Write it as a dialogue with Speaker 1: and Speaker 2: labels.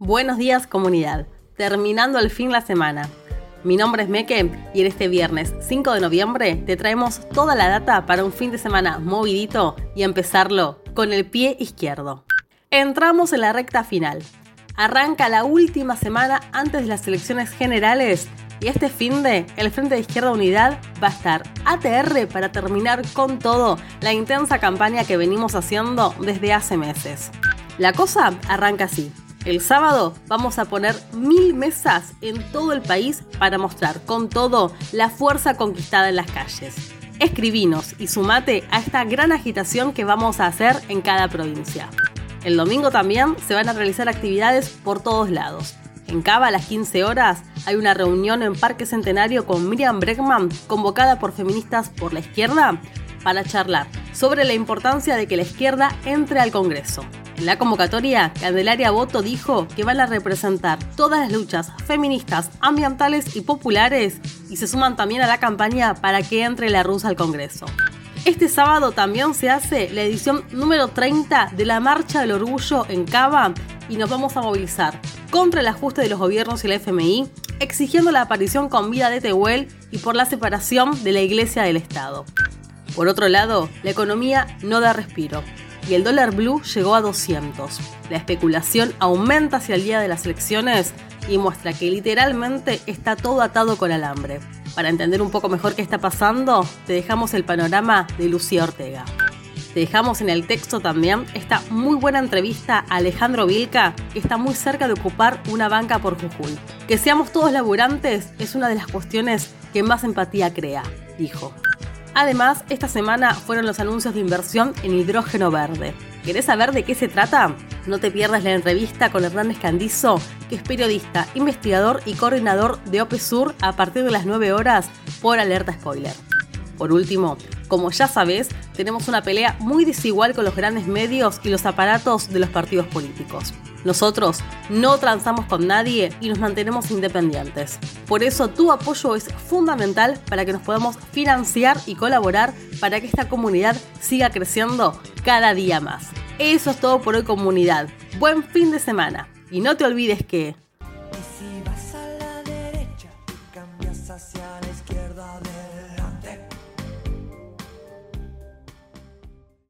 Speaker 1: Buenos días comunidad, terminando al fin la semana. Mi nombre es Meke y en este viernes 5 de noviembre te traemos toda la data para un fin de semana movidito y empezarlo con el pie izquierdo. Entramos en la recta final. Arranca la última semana antes de las elecciones generales y este fin de el Frente de Izquierda Unidad va a estar ATR para terminar con todo la intensa campaña que venimos haciendo desde hace meses. La cosa arranca así. El sábado vamos a poner mil mesas en todo el país para mostrar con todo la fuerza conquistada en las calles. Escribinos y sumate a esta gran agitación que vamos a hacer en cada provincia. El domingo también se van a realizar actividades por todos lados. En Cava a las 15 horas hay una reunión en Parque Centenario con Miriam Bregman, convocada por Feministas por la Izquierda, para charlar sobre la importancia de que la izquierda entre al Congreso. En la convocatoria, Candelaria Boto dijo que van a representar todas las luchas feministas, ambientales y populares y se suman también a la campaña para que entre la rusa al Congreso. Este sábado también se hace la edición número 30 de la Marcha del Orgullo en Cava y nos vamos a movilizar contra el ajuste de los gobiernos y la FMI, exigiendo la aparición con vida de Tehuel y por la separación de la Iglesia del Estado. Por otro lado, la economía no da respiro y el dólar blue llegó a 200. La especulación aumenta hacia el día de las elecciones y muestra que literalmente está todo atado con alambre. Para entender un poco mejor qué está pasando, te dejamos el panorama de Lucía Ortega. Te dejamos en el texto también esta muy buena entrevista a Alejandro Vilca, que está muy cerca de ocupar una banca por Jujuy. Que seamos todos laburantes es una de las cuestiones que más empatía crea, dijo. Además, esta semana fueron los anuncios de inversión en hidrógeno verde. ¿Querés saber de qué se trata? No te pierdas la entrevista con Hernández Candizo, que es periodista, investigador y coordinador de OPESUR a partir de las 9 horas por alerta spoiler. Por último, como ya sabes, tenemos una pelea muy desigual con los grandes medios y los aparatos de los partidos políticos. Nosotros no transamos con nadie y nos mantenemos independientes. Por eso tu apoyo es fundamental para que nos podamos financiar y colaborar para que esta comunidad siga creciendo cada día más. Eso es todo por hoy comunidad. Buen fin de semana. Y no te olvides que...